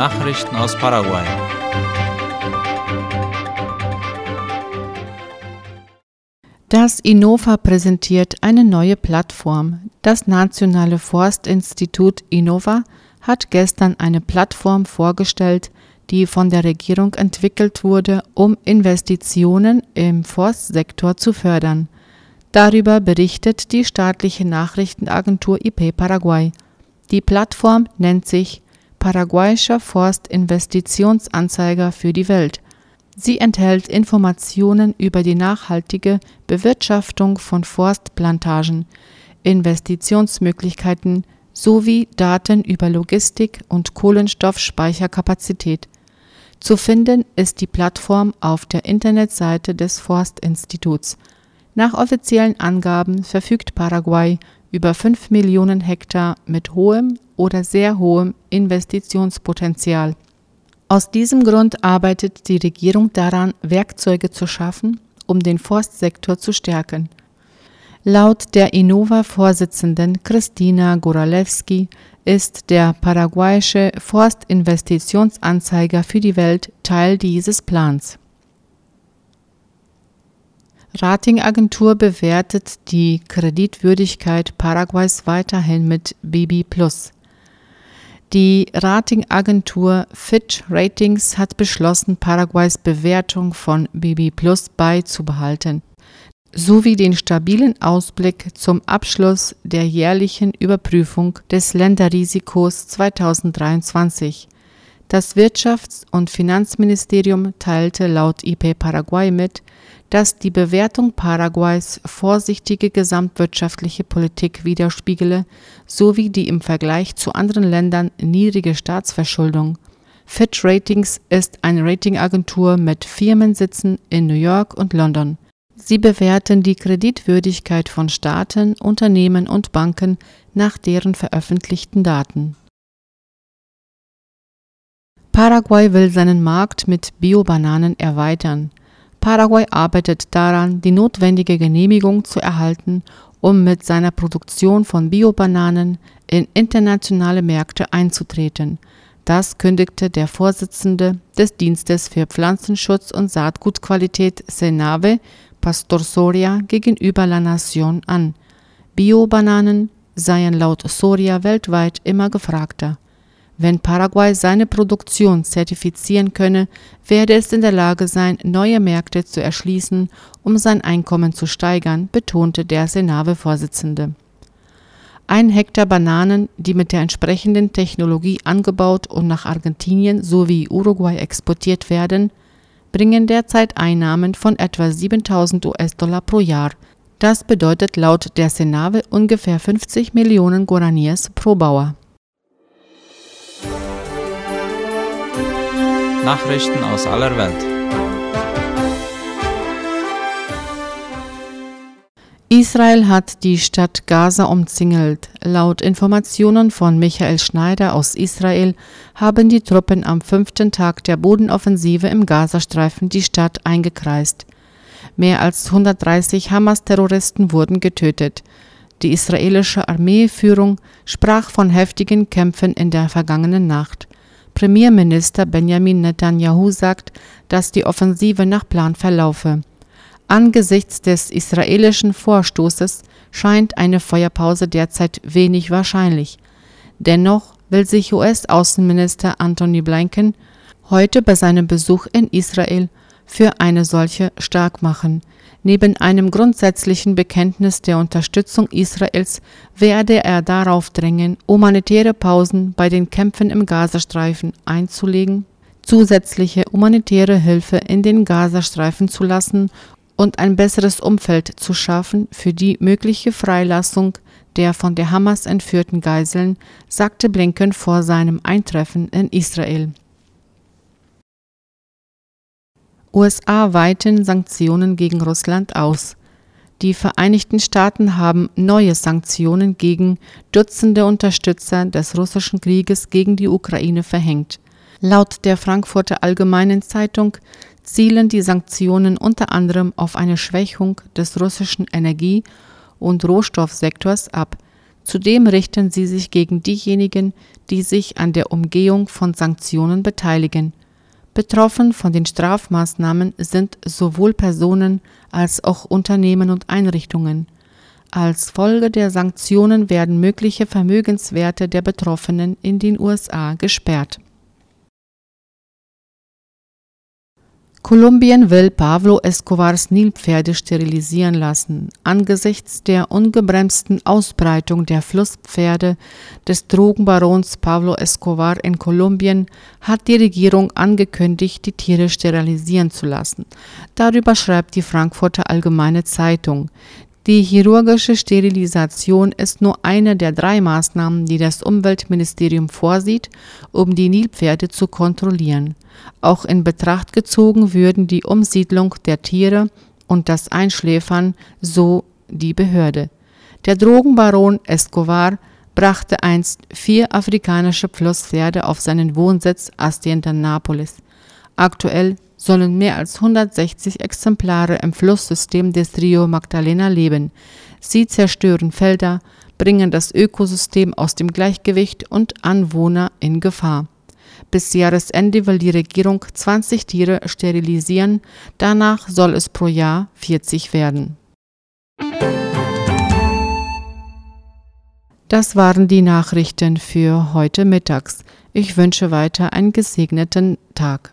Nachrichten aus Paraguay. Das Innova präsentiert eine neue Plattform. Das Nationale Forstinstitut Innova hat gestern eine Plattform vorgestellt, die von der Regierung entwickelt wurde, um Investitionen im Forstsektor zu fördern. Darüber berichtet die staatliche Nachrichtenagentur IP Paraguay. Die Plattform nennt sich Paraguayischer Forstinvestitionsanzeiger für die Welt. Sie enthält Informationen über die nachhaltige Bewirtschaftung von Forstplantagen, Investitionsmöglichkeiten sowie Daten über Logistik und Kohlenstoffspeicherkapazität. Zu finden ist die Plattform auf der Internetseite des Forstinstituts. Nach offiziellen Angaben verfügt Paraguay über 5 Millionen Hektar mit hohem oder sehr hohem Investitionspotenzial. Aus diesem Grund arbeitet die Regierung daran, Werkzeuge zu schaffen, um den Forstsektor zu stärken. Laut der Innova-Vorsitzenden Christina Goralewski ist der paraguayische Forstinvestitionsanzeiger für die Welt Teil dieses Plans. Ratingagentur bewertet die Kreditwürdigkeit Paraguays weiterhin mit BB+. Die Ratingagentur Fitch Ratings hat beschlossen, Paraguays Bewertung von BB beizubehalten, sowie den stabilen Ausblick zum Abschluss der jährlichen Überprüfung des Länderrisikos 2023. Das Wirtschafts- und Finanzministerium teilte laut IP Paraguay mit, dass die Bewertung Paraguays vorsichtige gesamtwirtschaftliche Politik widerspiegele sowie die im Vergleich zu anderen Ländern niedrige Staatsverschuldung. Fitch Ratings ist eine Ratingagentur mit Firmensitzen in New York und London. Sie bewerten die Kreditwürdigkeit von Staaten, Unternehmen und Banken nach deren veröffentlichten Daten. Paraguay will seinen Markt mit Biobananen erweitern. Paraguay arbeitet daran, die notwendige Genehmigung zu erhalten, um mit seiner Produktion von Biobananen in internationale Märkte einzutreten. Das kündigte der Vorsitzende des Dienstes für Pflanzenschutz und Saatgutqualität Senave, Pastor Soria, gegenüber La Nation an. Biobananen seien laut Soria weltweit immer gefragter. Wenn Paraguay seine Produktion zertifizieren könne, werde es in der Lage sein, neue Märkte zu erschließen, um sein Einkommen zu steigern, betonte der Senave-Vorsitzende. Ein Hektar Bananen, die mit der entsprechenden Technologie angebaut und nach Argentinien sowie Uruguay exportiert werden, bringen derzeit Einnahmen von etwa 7000 US-Dollar pro Jahr. Das bedeutet laut der Senave ungefähr 50 Millionen Guaraníes pro Bauer. Nachrichten aus aller Welt. Israel hat die Stadt Gaza umzingelt. Laut Informationen von Michael Schneider aus Israel haben die Truppen am fünften Tag der Bodenoffensive im Gazastreifen die Stadt eingekreist. Mehr als 130 Hamas-Terroristen wurden getötet. Die israelische Armeeführung sprach von heftigen Kämpfen in der vergangenen Nacht. Premierminister Benjamin Netanyahu sagt, dass die Offensive nach Plan verlaufe. Angesichts des israelischen Vorstoßes scheint eine Feuerpause derzeit wenig wahrscheinlich. Dennoch will sich US-Außenminister Antony Blinken heute bei seinem Besuch in Israel für eine solche stark machen. Neben einem grundsätzlichen Bekenntnis der Unterstützung Israels werde er darauf drängen, humanitäre Pausen bei den Kämpfen im Gazastreifen einzulegen, zusätzliche humanitäre Hilfe in den Gazastreifen zu lassen und ein besseres Umfeld zu schaffen für die mögliche Freilassung der von der Hamas entführten Geiseln, sagte Blinken vor seinem Eintreffen in Israel. USA weiten Sanktionen gegen Russland aus. Die Vereinigten Staaten haben neue Sanktionen gegen Dutzende Unterstützer des russischen Krieges gegen die Ukraine verhängt. Laut der Frankfurter Allgemeinen Zeitung zielen die Sanktionen unter anderem auf eine Schwächung des russischen Energie- und Rohstoffsektors ab. Zudem richten sie sich gegen diejenigen, die sich an der Umgehung von Sanktionen beteiligen. Betroffen von den Strafmaßnahmen sind sowohl Personen als auch Unternehmen und Einrichtungen. Als Folge der Sanktionen werden mögliche Vermögenswerte der Betroffenen in den USA gesperrt. Kolumbien will Pablo Escobars Nilpferde sterilisieren lassen. Angesichts der ungebremsten Ausbreitung der Flusspferde des Drogenbarons Pablo Escobar in Kolumbien hat die Regierung angekündigt, die Tiere sterilisieren zu lassen. Darüber schreibt die Frankfurter Allgemeine Zeitung. Die chirurgische Sterilisation ist nur eine der drei Maßnahmen, die das Umweltministerium vorsieht, um die Nilpferde zu kontrollieren. Auch in Betracht gezogen würden die Umsiedlung der Tiere und das Einschläfern, so die Behörde. Der Drogenbaron Escobar brachte einst vier afrikanische Flusspferde auf seinen Wohnsitz Hacienda Napolis. Aktuell sollen mehr als 160 Exemplare im Flusssystem des Rio Magdalena leben. Sie zerstören Felder, bringen das Ökosystem aus dem Gleichgewicht und Anwohner in Gefahr. Bis Jahresende will die Regierung 20 Tiere sterilisieren, danach soll es pro Jahr 40 werden. Das waren die Nachrichten für heute mittags. Ich wünsche weiter einen gesegneten Tag.